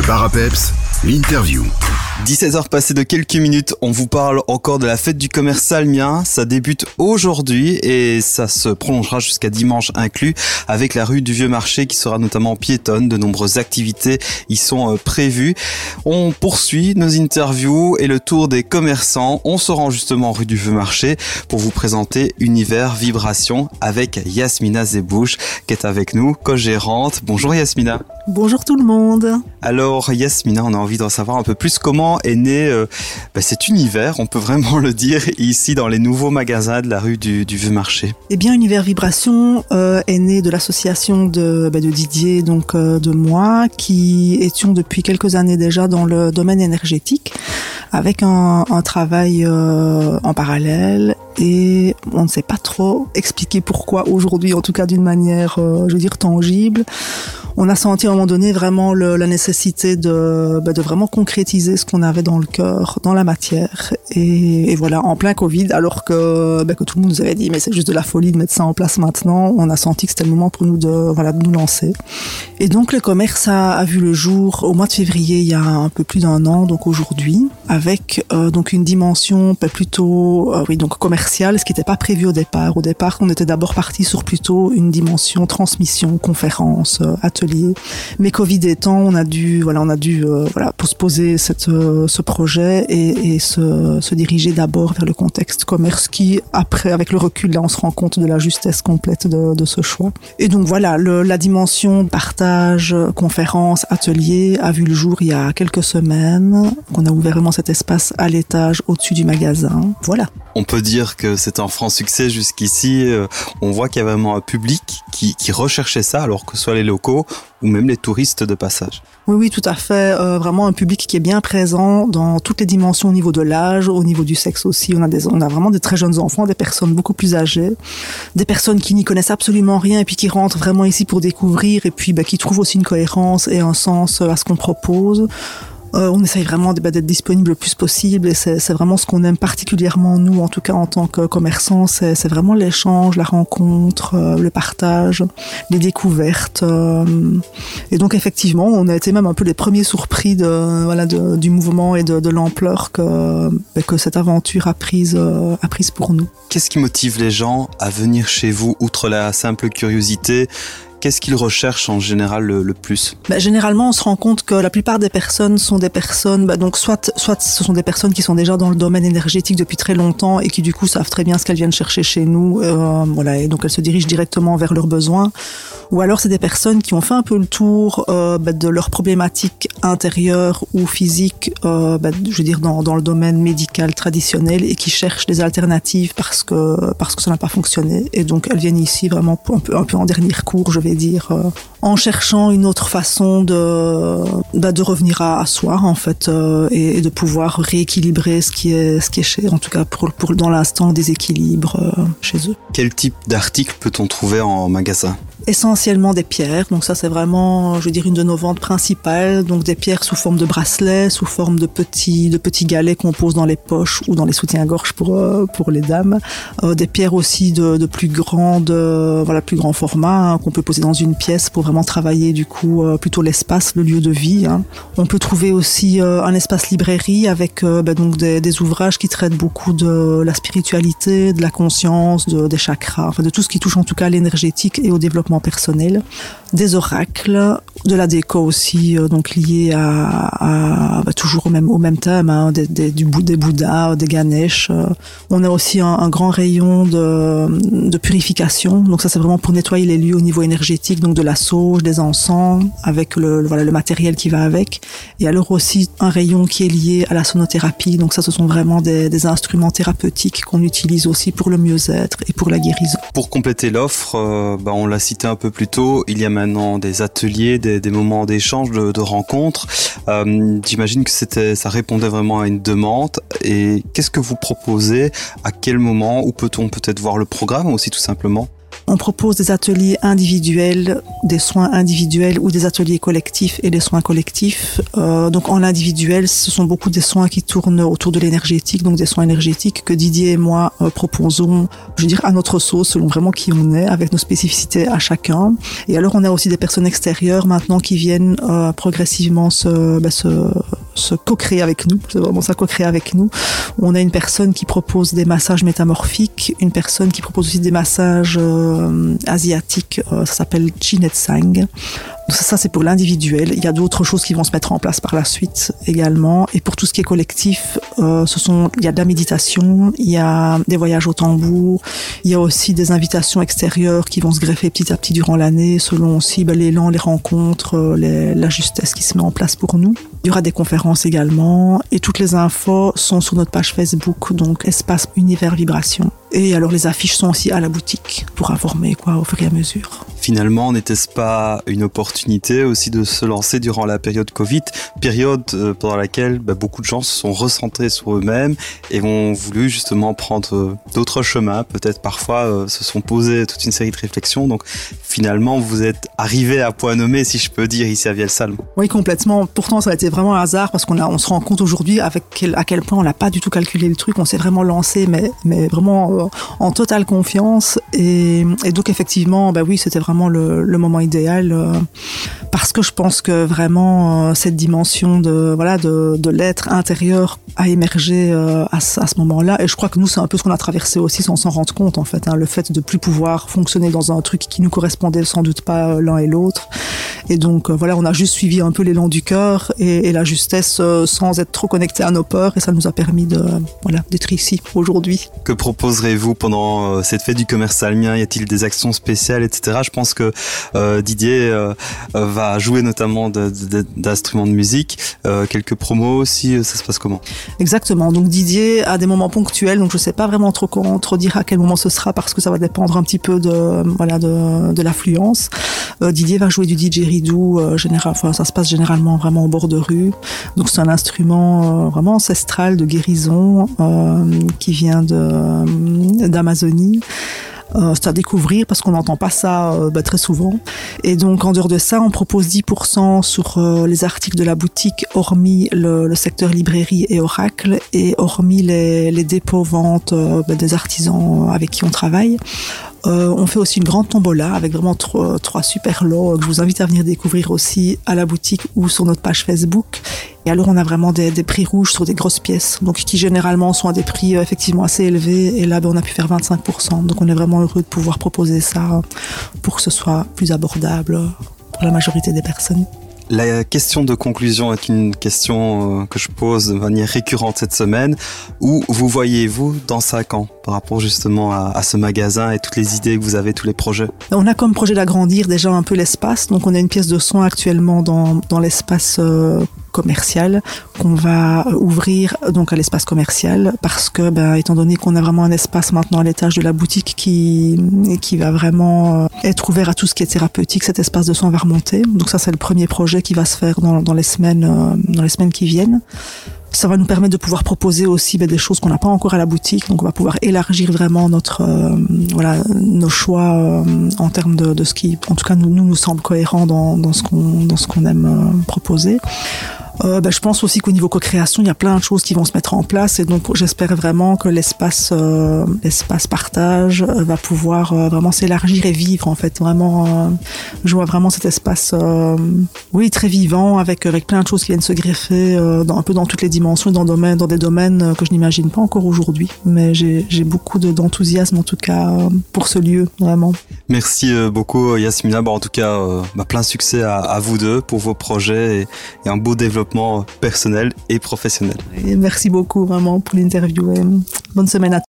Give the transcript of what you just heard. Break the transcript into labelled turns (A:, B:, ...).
A: Le bar l'interview.
B: 17h passées de quelques minutes, on vous parle encore de la fête du commerce salmien. Ça débute aujourd'hui et ça se prolongera jusqu'à dimanche inclus avec la rue du Vieux Marché qui sera notamment piétonne. De nombreuses activités y sont euh, prévues. On poursuit nos interviews et le tour des commerçants. On se rend justement rue du Vieux Marché pour vous présenter Univers Vibration avec Yasmina Zebouche qui est avec nous, co-gérante. Bonjour Yasmina.
C: Bonjour tout le monde.
B: Alors Yasmina, on a envie d'en savoir un peu plus comment est né euh, bah, cet univers, on peut vraiment le dire, ici dans les nouveaux magasins de la rue du, Vieux Marché
C: Eh bien, Univers Vibration euh, est né de l'association de, bah, Didier, donc euh, de moi, qui étions depuis quelques années déjà dans le domaine énergétique, avec un, un travail en parallèle et on ne sait pas trop expliquer pourquoi aujourd'hui, en tout cas d'une manière, je veux dire, tangible on a senti à un moment donné vraiment la nécessité de, bah, de vraiment concrétiser ce qu'on avait dans le cœur, dans la matière. Et, voilà, en plein Covid, alors que, bah, que tout le monde nous avait dit, mais c'est juste de la folie de mettre ça en place maintenant, on a senti que c'était le moment pour nous de, voilà, de nous lancer. Et donc le commerce a, vu le jour au mois de février, il y a un peu plus d'un an, donc aujourd'hui, avec euh, donc une dimension bah, plutôt euh, oui, donc ce qui n'était pas prévu au départ. Au départ, on était d'abord parti sur plutôt une dimension transmission, conférence, euh, atelier mais Covid étant, on a dû, voilà, on a dû, euh, voilà, cette, euh, ce projet et, se, diriger d'abord vers le contexte commerce qui, après, avec le recul, là, on se rend compte de la justesse complète de, ce choix. Et donc voilà, la dimension partage, conférence, atelier a vu le jour il y a quelques semaines. On a ouvert vraiment cet espace à l'étage au-dessus du magasin. Voilà.
B: On peut dire que c'est un franc succès jusqu'ici. Euh, on voit qu'il y a vraiment un public qui, recherchait ça, alors que ce soit les locaux ou même les touristes de passage.
C: Oui, oui, tout à fait. Euh, vraiment un public qui est bien présent dans toutes les dimensions au niveau de l'âge, au niveau du sexe aussi. On a, des, on a vraiment des très jeunes enfants, des personnes beaucoup plus âgées, des personnes qui n'y connaissent absolument rien et puis qui rentrent vraiment ici pour découvrir et puis bah, qui trouvent aussi une cohérence et un sens à ce qu'on propose. Euh, on essaye vraiment bah, d'être disponible le plus possible et c'est vraiment ce qu'on aime particulièrement nous, en tout cas en tant que commerçants, c'est vraiment l'échange, la rencontre, euh, le partage, les découvertes. Euh. et donc effectivement, on a été même un peu les premiers surpris du mouvement et de, l'ampleur que, bah, que cette aventure a prise, a prise pour nous.
B: Qu'est-ce qui motive les gens à venir chez vous, outre la simple curiosité Qu'est-ce qu'ils recherchent en général le, plus?
C: Bah, Généralement, on se rend compte que la plupart des personnes sont des personnes, bah, donc soit, soit ce sont des personnes qui sont déjà dans le domaine énergétique depuis très longtemps et qui du coup savent très bien ce qu'elles viennent chercher chez nous, euh, voilà, et donc elles se dirigent directement vers leurs besoins. Ou alors c'est des personnes qui ont fait un peu le tour euh, bah, de leurs problématiques intérieures ou physiques, euh, je veux dire dans, dans, le domaine médical traditionnel et qui cherchent des alternatives parce que parce que ça n'a pas fonctionné. Et donc elles viennent ici vraiment un peu, un peu en dernier cours, je vais dire, euh, en cherchant une autre façon de bah, de revenir à, soi en fait euh, et, de pouvoir rééquilibrer ce qui est ce qui est en tout cas pour, dans l'instant des équilibres euh, chez eux.
B: Quel type d'article peut-on trouver en magasin?
C: Essentiellement des pierres. Donc ça, c'est vraiment, je veux dire, une de nos ventes principales. Donc des pierres sous forme de bracelets, sous forme de petits, de petits galets qu'on pose dans les poches ou dans les soutiens-gorge pour euh, pour les dames. Euh, des pierres aussi de, plus euh, voilà, plus grand format hein, qu'on peut poser dans une pièce pour vraiment travailler du coup plutôt l'espace, le lieu de vie. Hein. On peut trouver aussi un espace librairie avec bah, donc des, ouvrages qui traitent beaucoup de la spiritualité, de la conscience, de, des chakras, enfin de tout ce qui touche en tout cas à l'énergétique et au développement personnel, des oracles, de la déco aussi, euh, donc liée à, bah, toujours au même, au même thème, hein, des, du, des Bouddhas, des Ganesh. Euh. On a aussi un, grand rayon de, purification, donc ça c'est vraiment pour nettoyer les lieux au niveau énergétique, donc de la sauge, des encens, avec le, voilà, le matériel qui va avec. Et alors aussi un rayon qui est lié à la sonothérapie, donc ça ce sont vraiment des, des instruments thérapeutiques qu'on utilise aussi pour le mieux-être et pour la guérison.
B: Pour compléter l'offre, euh, bah, on l'a cité un peu plus tôt, il y a maintenant des ateliers, des, moments d'échange, de, rencontres. Euh, j'imagine que c'était, ça répondait vraiment à une demande. Et qu'est-ce que vous proposez? À quel moment? Où peut-on peut-être voir le programme aussi tout simplement?
C: On propose des ateliers individuels, des soins individuels ou des ateliers collectifs et des soins collectifs. Euh, donc en individuel, ce sont beaucoup des soins qui tournent autour de l'énergétique, donc des soins énergétiques que Didier et moi euh, proposons, je veux dire à notre sauce, selon vraiment qui on est, avec nos spécificités à chacun. Et alors on a aussi des personnes extérieures maintenant qui viennent euh, progressivement se, bah, se, se co-créer avec nous. C'est vraiment ça, co-créer avec nous. On a une personne qui propose des massages métamorphiques, une personne qui propose aussi des massages euh, asiatiques. Euh, ça s'appelle Sang. Ça, c'est pour l'individuel. Il y a d'autres choses qui vont se mettre en place par la suite également. Et pour tout ce qui est collectif, euh, ce sont, il y a de la méditation, il y a des voyages au tambour, il y a aussi des invitations extérieures qui vont se greffer petit à petit durant l'année, selon aussi ben, l'élan, les rencontres, euh, la justesse qui se met en place pour nous. Il y aura des conférences également et toutes les infos sont sur notre page Facebook, donc espace univers vibration. Et alors les affiches sont aussi à la boutique pour informer quoi au fur et à mesure.
B: Finalement, n'était-ce pas une opportunité aussi de se lancer durant la période Covid, période euh, pendant laquelle bah, beaucoup de gens se sont recentrés sur eux-mêmes et ont voulu justement prendre euh, d'autres chemins, peut-être parfois euh, se sont posés toute une série de réflexions. Donc finalement, vous êtes arrivé à point nommé, si je peux dire, ici à Vielsalm.
C: Oui, complètement. Pourtant, ça a été vraiment un hasard parce qu'on on se rend compte aujourd'hui avec quel, à quel point on n'a pas du tout calculé le truc. On s'est vraiment lancé, mais, mais vraiment en totale confiance. Et, donc effectivement, bah oui, c'était vraiment le, moment idéal euh, parce que je pense que vraiment euh, cette dimension de voilà de, l'être intérieur a émergé euh, à, ce moment-là et je crois que nous c'est un peu ce qu'on a traversé aussi sans s'en rendre compte en fait hein, le fait de plus pouvoir fonctionner dans un truc qui nous correspondait sans doute pas l'un et l'autre et donc voilà on a juste suivi un peu l'élan du cœur et, la justesse sans être trop connecté à nos peurs et ça nous a permis de voilà d'être ici aujourd'hui.
B: Que proposerez-vous pendant cette fête du commerce salmien Y a-t-il des actions spéciales etc. Je pense que euh, Didier euh, va jouer notamment d'instruments de, musique. Euh, quelques promos aussi, ça se passe comment?
C: Exactement. Donc Didier a des moments ponctuels, donc je sais pas vraiment trop, trop dire à quel moment ce sera parce que ça va dépendre un petit peu de voilà de, l'affluence. Euh, Didier va jouer du didgeridoo euh, général, ça se passe généralement vraiment au bord de rue. Donc c'est un instrument euh, vraiment ancestral de guérison qui vient de d'Amazonie. Euh, c'est à découvrir parce qu'on n'entend pas ça euh, bah, très souvent. Et donc en dehors de ça, on propose 10% sur euh, les articles de la boutique, hormis le, secteur librairie et oracle, et hormis les, les dépôts ventes euh, bah, des artisans avec qui on travaille. Euh, on fait aussi une grande tombola avec vraiment trois, super lots que je vous invite à venir découvrir aussi à la boutique ou sur notre page Facebook. Et alors on a vraiment des, des prix rouges sur des grosses pièces, donc qui généralement sont à des prix euh, effectivement assez élevés. Et là, ben, on a pu faire 25%. Donc on est vraiment heureux de pouvoir proposer ça pour que ce soit plus abordable pour la majorité des personnes.
B: La question de conclusion est une question euh, que je pose de manière récurrente cette semaine. Où vous voyez-vous dans 5 ans par rapport justement à, ce magasin et toutes les idées que vous avez, tous les projets?
C: On a comme projet d'agrandir déjà un peu l'espace. Donc on a une pièce de soins actuellement dans, dans l'espace euh, commercial qu'on va ouvrir donc à l'espace commercial parce que ben, étant donné qu'on a vraiment un espace maintenant à l'étage de la boutique qui qui va vraiment être ouvert à tout ce qui est thérapeutique cet espace de soins va remonter. Donc ça c'est le premier projet qui va se faire dans, les semaines dans les semaines qui viennent. Ça va nous permettre de pouvoir proposer aussi ben, des choses qu'on n'a pas encore à la boutique. Donc on va pouvoir élargir vraiment notre euh, voilà nos choix euh, en termes de, ce qui en tout cas nous nous, semble cohérent dans, dans ce qu'on dans ce qu'on aime euh, proposer Euh, ben, je pense aussi qu'au niveau co-création, il y a plein de choses qui vont se mettre en place et donc j'espère vraiment que l'espace euh, l'espace partage euh, va pouvoir vraiment s'élargir et vivre en fait. Vraiment je vois vraiment cet espace oui très vivant avec avec plein de choses qui viennent se greffer dans un peu dans toutes les dimensions dans dans des domaines que je n'imagine pas encore aujourd'hui. Mais j'ai beaucoup d'enthousiasme de, en tout cas pour ce lieu vraiment.
B: Merci beaucoup Yasmina. Bon, en tout cas bah, plein succès à, vous deux pour vos projets et, et un beau développement personnel et professionnel.
C: Merci beaucoup vraiment pour l'interview. Bonne semaine à tous.